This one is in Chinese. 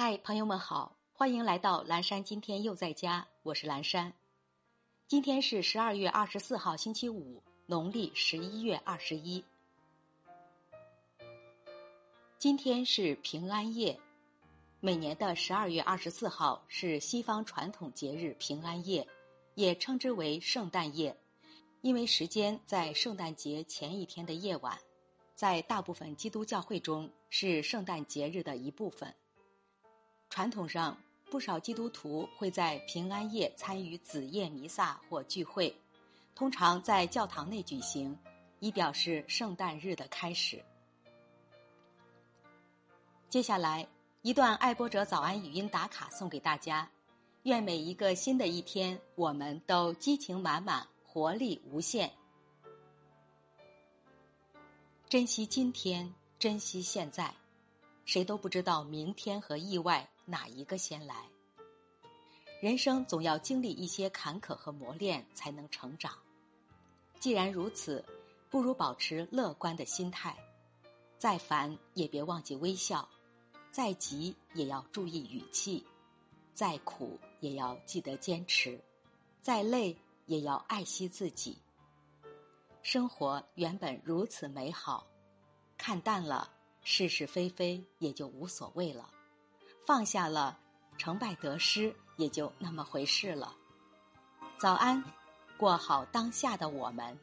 嗨，朋友们好，欢迎来到蓝山。今天又在家，我是蓝山。今天是十二月二十四号，星期五，农历十一月二十一。今天是平安夜，每年的十二月二十四号是西方传统节日平安夜，也称之为圣诞夜，因为时间在圣诞节前一天的夜晚，在大部分基督教会中是圣诞节日的一部分。传统上，不少基督徒会在平安夜参与子夜弥撒或聚会，通常在教堂内举行，以表示圣诞日的开始。接下来一段爱播者早安语音打卡送给大家，愿每一个新的一天，我们都激情满满，活力无限。珍惜今天，珍惜现在，谁都不知道明天和意外哪一个先来。人生总要经历一些坎坷和磨练，才能成长。既然如此，不如保持乐观的心态，再烦也别忘记微笑。再急也要注意语气，再苦也要记得坚持，再累也要爱惜自己。生活原本如此美好，看淡了是是非非也就无所谓了，放下了成败得失也就那么回事了。早安，过好当下的我们。